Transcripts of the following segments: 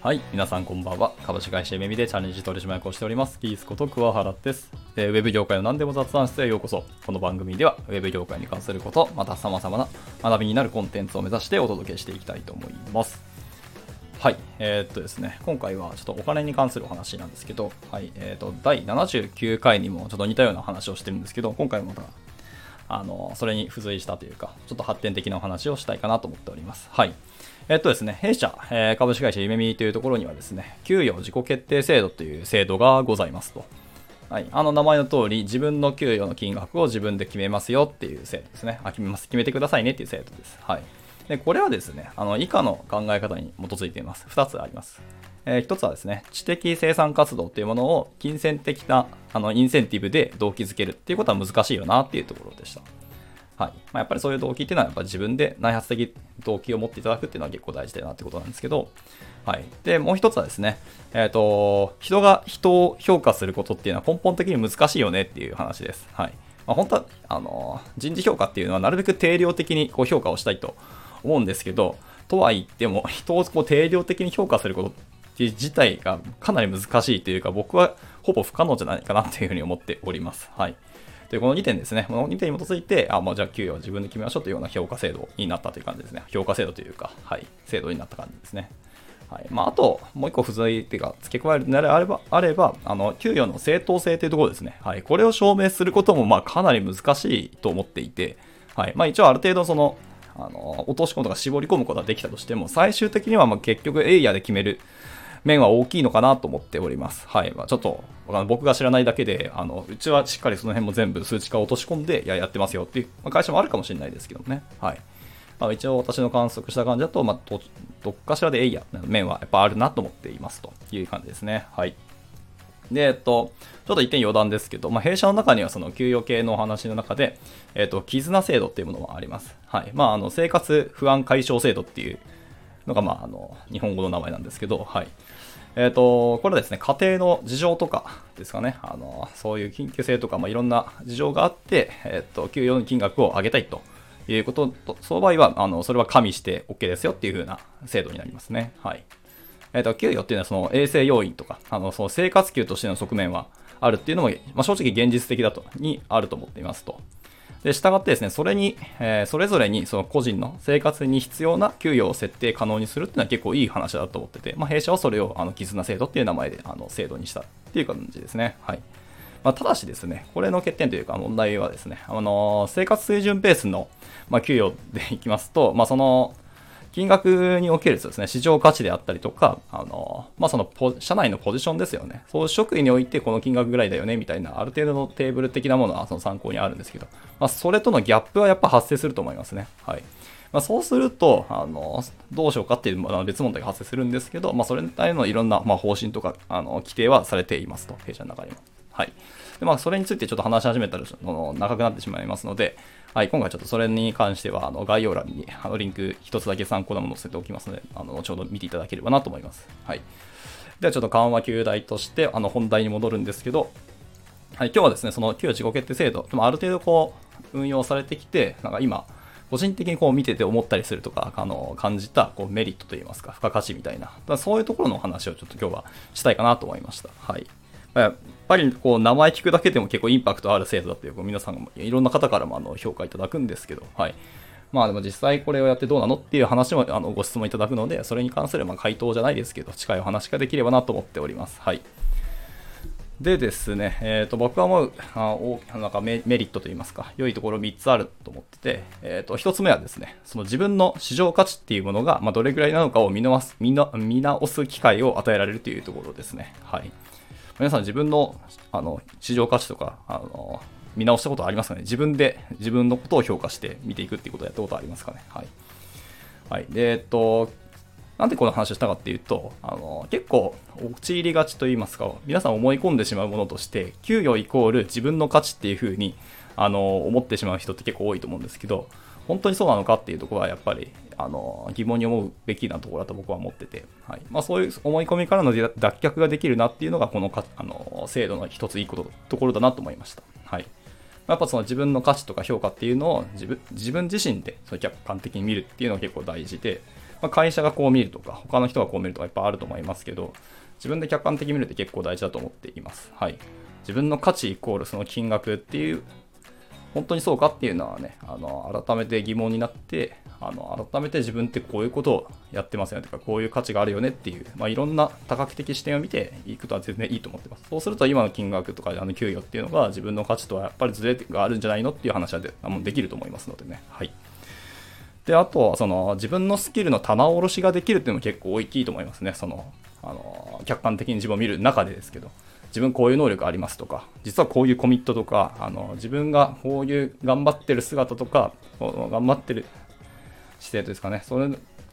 はい、皆さんこんばんは。株式会社めみでチャレンジ取締役をしております。キースこと桑原です、えー。ウェブ業界の何でも雑談室へようこそ。この番組では、ウェブ業界に関すること、また様々な学びになるコンテンツを目指してお届けしていきたいと思います。はい、えー、っとですね、今回はちょっとお金に関するお話なんですけど、はい、えー、っと、第79回にもちょっと似たような話をしてるんですけど、今回もまたあの、それに付随したというか、ちょっと発展的なお話をしたいかなと思っております。はい。えっとですね、弊社、えー、株式会社ゆめみというところにはですね、給与自己決定制度という制度がございますと。はい。あの名前の通り、自分の給与の金額を自分で決めますよっていう制度ですね。あ、決めます。決めてくださいねっていう制度です。はい。で、これはですね、あの、以下の考え方に基づいています。2つあります。えー、一つはですね、知的生産活動っていうものを金銭的なあのインセンティブで動機づけるっていうことは難しいよなっていうところでした。はいまあ、やっぱりそういう動機っていうのはやっぱ自分で内発的動機を持っていただくっていうのは結構大事だなってことなんですけど、はい、でもう一つはですね、えーと、人が人を評価することっていうのは根本的に難しいよねっていう話です。はいまあ、本当はあの人事評価っていうのはなるべく定量的にこう評価をしたいと思うんですけど、とは言っても人をこう定量的に評価することって自体がかなり難しいというか僕はほぼ不可能じゃないかなというふうに思っております。はいで、この2点ですね、この2点に基づいて、あ、まあ、じゃあ給与は自分で決めましょうというような評価制度になったという感じですね。評価制度というか、はい、制度になった感じですね。はいまあ、あと、もう一個付随手が付け加えるのであれば、あればあの給与の正当性というところですね。はい、これを証明することもまあかなり難しいと思っていて、はいまあ、一応ある程度その、あの落とし込むとか絞り込むことができたとしても、最終的にはまあ結局エイヤーで決める面は大きいのかなと思っております。はい。まあ、ちょっと、僕が知らないだけで、あの、うちはしっかりその辺も全部数値化を落とし込んで、いや、やってますよっていう、まあ、会社もあるかもしれないですけどね。はい。まあ、一応私の観測した感じだと、まあ、どどっかしらでエイヤ面はやっぱあるなと思っていますという感じですね。はい。で、えっと、ちょっと一点余談ですけど、まあ、弊社の中にはその給与系のお話の中で、えっと、絆制度っていうものもあります。はい。まあ、あの、生活不安解消制度っていうのが、まあ、あの、日本語の名前なんですけど、はい。えっ、ー、と、これはですね、家庭の事情とかですかね、あの、そういう緊急性とか、まあ、いろんな事情があって、えっ、ー、と、給与の金額を上げたいということと、その場合は、あの、それは加味して OK ですよっていう風な制度になりますね。はい。えっ、ー、と、給与っていうのはその衛生要因とか、あの、その生活給としての側面はあるっていうのも、まあ、正直現実的だと、にあると思っていますと。で、従ってですね、それに、えー、それぞれにその個人の生活に必要な給与を設定可能にするっていうのは結構いい話だと思ってて、まあ、弊社はそれをあの絆制度っていう名前であの制度にしたっていう感じですね。はい。まあ、ただしですね、これの欠点というか問題はですね、あのー、生活水準ベースの、まあ、給与でいきますと、まあ、その、金額におけるですね、市場価値であったりとか、あの、まあ、その社内のポジションですよね。そう職位においてこの金額ぐらいだよね、みたいな、ある程度のテーブル的なものはその参考にあるんですけど、まあ、それとのギャップはやっぱ発生すると思いますね。はい。まあ、そうすると、あの、どうしようかっていう、まあ、別問題が発生するんですけど、まあ、それに対のいろんな、ま、方針とか、あの、規定はされていますと、弊社の中にも。はい。で、まあ、それについてちょっと話し始めたら、長くなってしまいますので、はい、今回ちょっとそれに関しては、あの概要欄にあのリンク一つだけ参考なもの載せておきますので、あの後ほど見ていただければなと思います。はい。ではちょっと緩和球大として、あの本題に戻るんですけど、はい、今日はですね、その旧自己決定制度、ある程度こう、運用されてきて、なんか今、個人的にこう見てて思ったりするとか、あの感じたこうメリットといいますか、付加価値みたいな、だそういうところのお話をちょっと今日はしたいかなと思いました。はい。やっぱりこう名前聞くだけでも結構インパクトある制度だっていう皆さんもいろんな方からもあの評価いただくんですけど、はい。まあでも実際これをやってどうなのっていう話もあのご質問いただくので、それに関するま回答じゃないですけど、近いお話ができればなと思っております。はい。でですね、えー、と僕は思うあなんかメリットといいますか、良いところ3つあると思ってて、えー、と1つ目はですね、その自分の市場価値っていうものが、ま、どれぐらいなのかを見直す見直す機会を与えられるというところですね。はい。皆さん自分のあの市場価値とかあの見直したことありますかね？自分で自分のことを評価して見ていくっていうことをやったことありますかね？はい。はい。で、えっと、なんでこの話をしたかっていうと、あの結構陥りがちと言いますか、皆さん思い込んでしまうものとして、給与イコール自分の価値っていうふうにあの思ってしまう人って結構多いと思うんですけど、本当にそうなのかっていうところはやっぱりあの疑問に思うべきなところだと僕は思ってて、はいまあ、そういう思い込みからの脱却ができるなっていうのがこのかあの制度の一ついいことところだなと思いました。はいやっぱその自分の価値とか評価っていうのを自分自分自身でその客観的に見るっていうのが結構大事で、まあ、会社がこう見るとか、他の人がこう見るとかいっぱいあると思いますけど、自分で客観的に見るって結構大事だと思っています。はい。自分の価値イコールその金額っていう本当にそうかっていうのはね、あの改めて疑問になって、あの改めて自分ってこういうことをやってますよねとか、こういう価値があるよねっていう、まあ、いろんな多角的視点を見ていくとは全然いいと思ってます。そうすると今の金額とかあの給与っていうのが自分の価値とはやっぱりズレがあるんじゃないのっていう話はでもできると思いますのでね。はい。で、あとはその自分のスキルの棚卸しができるっていうのも結構大きいと思いますね。その、あの、客観的に自分を見る中でですけど。自分こういう能力ありますとか、実はこういうコミットとか、あの自分がこういう頑張ってる姿とか、頑張ってる姿勢ですかね、それ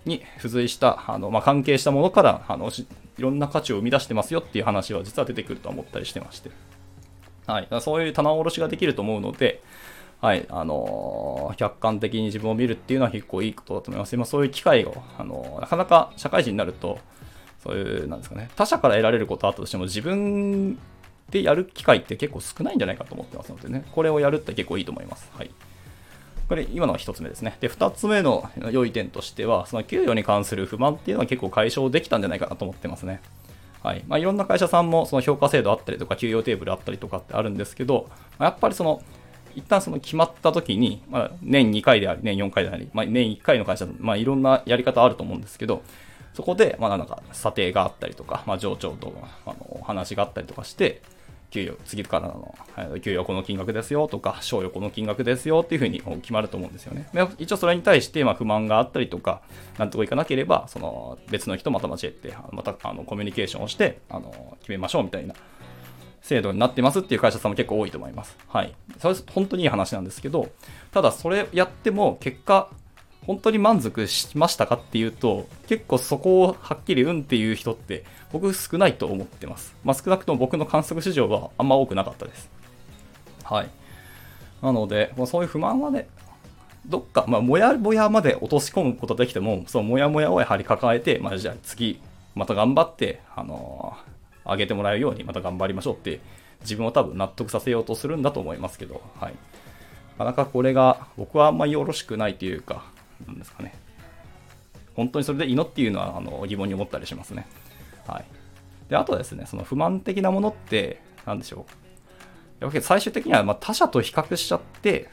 に付随したあの、まあ、関係したものからあのいろんな価値を生み出してますよっていう話は実は出てくると思ったりしてまして、はい、そういう棚卸しができると思うので、はい。あのー、客観的に自分を見るっていうのは結構いいことだと思います。今そういう機会を、あのー、なかなか社会人になると、そういう、なんですかね、他者から得られることあったとしても、自分でやる機会って結構少ないんじゃないかと思ってますのでね、これをやるって結構いいと思います。はい。これ、今のが1つ目ですね。で、2つ目の良い点としては、その給与に関する不満っていうのは結構解消できたんじゃないかなと思ってますね。はいまあ、いろんな会社さんもその評価制度あったりとか、給与テーブルあったりとかってあるんですけど、ま、やっぱりその、一旦その決まった時に、まあ、年2回であり、年4回であり、まあ、年1回の会社、まあ、いろんなやり方あると思うんですけど、そこで、まあ、なんか、査定があったりとか、まあ、上長とあの話があったりとかして、給与、次からの、給与この金額ですよとか、賞与この金額ですよっていうふうに決まると思うんですよね。一応それに対して、ま不満があったりとか、なんとかいかなければ、その別の人また交えて、またあのコミュニケーションをして、あの決めましょうみたいな制度になってますっていう会社さんも結構多いと思います。はい。それ本当にいい話なんですけど、ただそれやっても結果、本当に満足しましたかっていうと、結構そこをはっきりうんっていう人って僕少ないと思ってます。まあ、少なくとも僕の観測市場はあんま多くなかったです。はい。なので、まあ、そういう不満はね、どっか、まあ、もやもやまで落とし込むことできても、そのもやもやをやはり抱えて、まあ、じゃあ次、また頑張って、あのー、上げてもらえるようにまた頑張りましょうって、自分を多分納得させようとするんだと思いますけど、はい。なかなかこれが僕はあんまりよろしくないというか、なんですかね。本当にそれでいいのっていうのはあの疑問に思ったりしますね。はい。で、あとはですね、その不満的なものって、なんでしょう。やっぱり最終的にはま他者と比較しちゃって、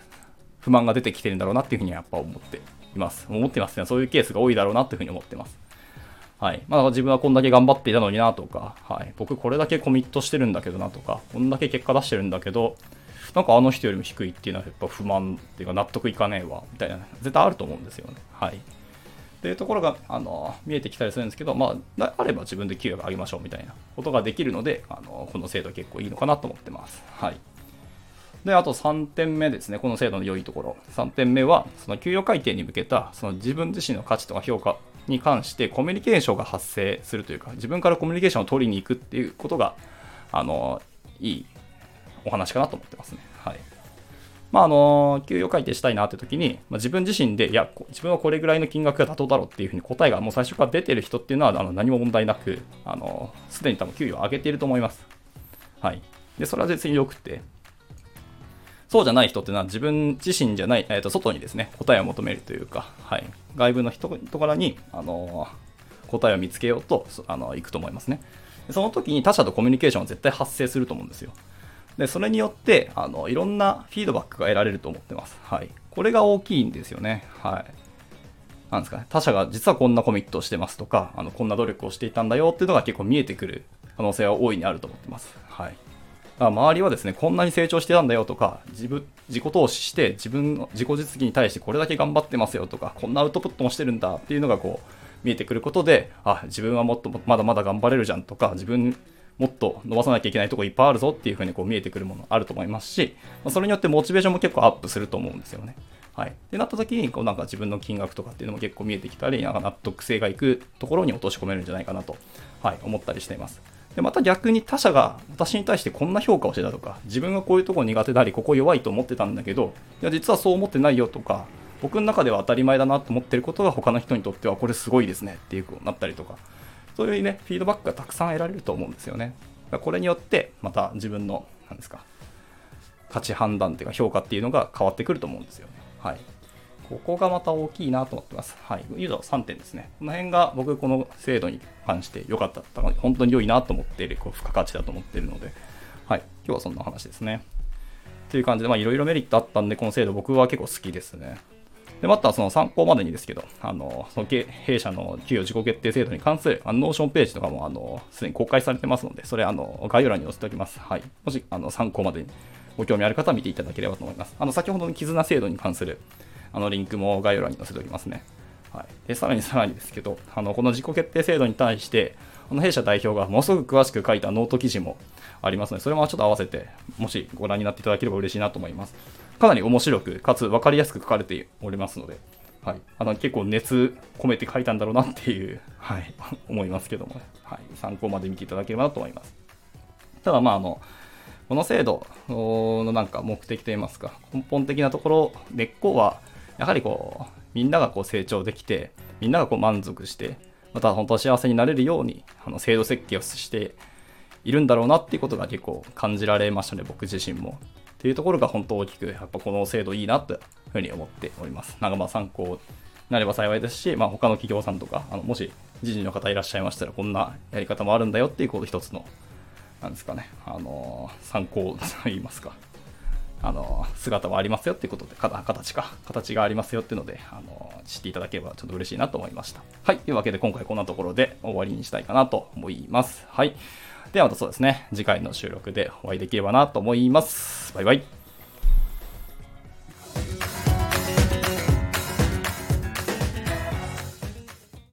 不満が出てきてるんだろうなっていうふうにはやっぱ思っています。思ってますね。そういうケースが多いだろうなっていうふうに思ってます。はい。まあ自分はこんだけ頑張っていたのになとか、はい。僕これだけコミットしてるんだけどなとか、こんだけ結果出してるんだけど、なんかあの人よりも低いっていうのはやっぱ不満っていうか納得いかねえわみたいな絶対あると思うんですよね。はい。っていうところがあの見えてきたりするんですけど、まあ、あれば自分で給与上げましょうみたいなことができるので、あのこの制度結構いいのかなと思ってます。はい。で、あと3点目ですね、この制度の良いところ。3点目は、その給与改定に向けた、その自分自身の価値とか評価に関してコミュニケーションが発生するというか、自分からコミュニケーションを取りに行くっていうことが、あの、いいお話かなと思ってますね。まあ、あの、給与改定したいなって時に、まあ、自分自身で、いや、自分はこれぐらいの金額が妥当だろうっていうふうに答えがもう最初から出てる人っていうのは、あの何も問題なく、あの、すでに多分給与を上げていると思います。はい。で、それは別に良くて、そうじゃない人っていうのは自分自身じゃない、えー、と外にですね、答えを求めるというか、はい。外部の人からに、あの答えを見つけようと、あの、行くと思いますね。その時に他者とコミュニケーションは絶対発生すると思うんですよ。で、それによって、あの、いろんなフィードバックが得られると思ってます。はい。これが大きいんですよね。はい。なんですかね。他者が実はこんなコミットをしてますとか、あの、こんな努力をしていたんだよっていうのが結構見えてくる可能性は大いにあると思ってます。はい。周りはですね、こんなに成長してたんだよとか、自分、自己投資して自分の自己実技に対してこれだけ頑張ってますよとか、こんなアウトプットもしてるんだっていうのがこう、見えてくることで、あ、自分はもっとまだまだ頑張れるじゃんとか、自分もっと伸ばさなきゃいけないとこいっぱいあるぞっていうふうにこう見えてくるものあると思いますし、それによってモチベーションも結構アップすると思うんですよね。はい。ってなった時に、こうなんか自分の金額とかっていうのも結構見えてきたり、なんか納得性がいくところに落とし込めるんじゃないかなと、はい、思ったりしています。で、また逆に他者が私に対してこんな評価をしてたとか、自分がこういうとこ苦手であり、ここ弱いと思ってたんだけど、いや、実はそう思ってないよとか、僕の中では当たり前だなと思ってることが他の人にとってはこれすごいですねっていうことになったりとか、そういうね、フィードバックがたくさん得られると思うんですよね。これによって、また自分の、なんですか、価値判断というか評価っていうのが変わってくると思うんですよね。はい。ここがまた大きいなと思ってます。はい。ユーザー3点ですね。この辺が僕この制度に関して良かった、本当に良いなと思っている、こう付加価値だと思っているので、はい。今日はそんな話ですね。という感じで、まあいろいろメリットあったんで、この制度僕は結構好きですね。で、またその参考までにですけど、あの、その弊社の給与自己決定制度に関するあの Notionページとかも、あの、すでに公開されてますので、それ、あの、概要欄に載せておきます。はい。もし、あの、参考までにご興味ある方は見ていただければと思います。あの、先ほどの絆制度に関する、あの、リンクも概要欄に載せておきますね。はい。で、さらにさらにですけど、あの、この自己決定制度に対して、あの弊社代表がものすごく詳しく書いたノート記事もありますので、それもちょっと合わせて、もしご覧になっていただければ嬉しいなと思います。かなり面白く、かつ分かりやすく書かれておりますので、はい、あの結構熱込めて書いたんだろうなっていう、はい、思いますけども、はい、参考まで見ていただければなと思います。ただまああの、この制度のなんか目的といいますか、根本的なところ、根っこは、やはりこう、みんながこう成長できて、みんながこう満足して、また本当は幸せになれるように、あの制度設計をしているんだろうなっていうことが結構感じられましたね、僕自身も。っていうところが本当大きく、やっぱこの制度いいなというふうに思っております。なんかまあ参考になれば幸いですし、まあ、他の企業さんとか、あのもし知事の方いらっしゃいましたら、こんなやり方もあるんだよっていうこと一つの、なんですかね、あの参考といいますか、あの姿はありますよっていうことで、形か、形がありますよっていうので、あの知っていただければちょっと嬉しいなと思いました。はい。というわけで今回こんなところで終わりにしたいかなと思います。はい。ではまたそうですね、次回の収録でお会いできればなと思います。バイバイ。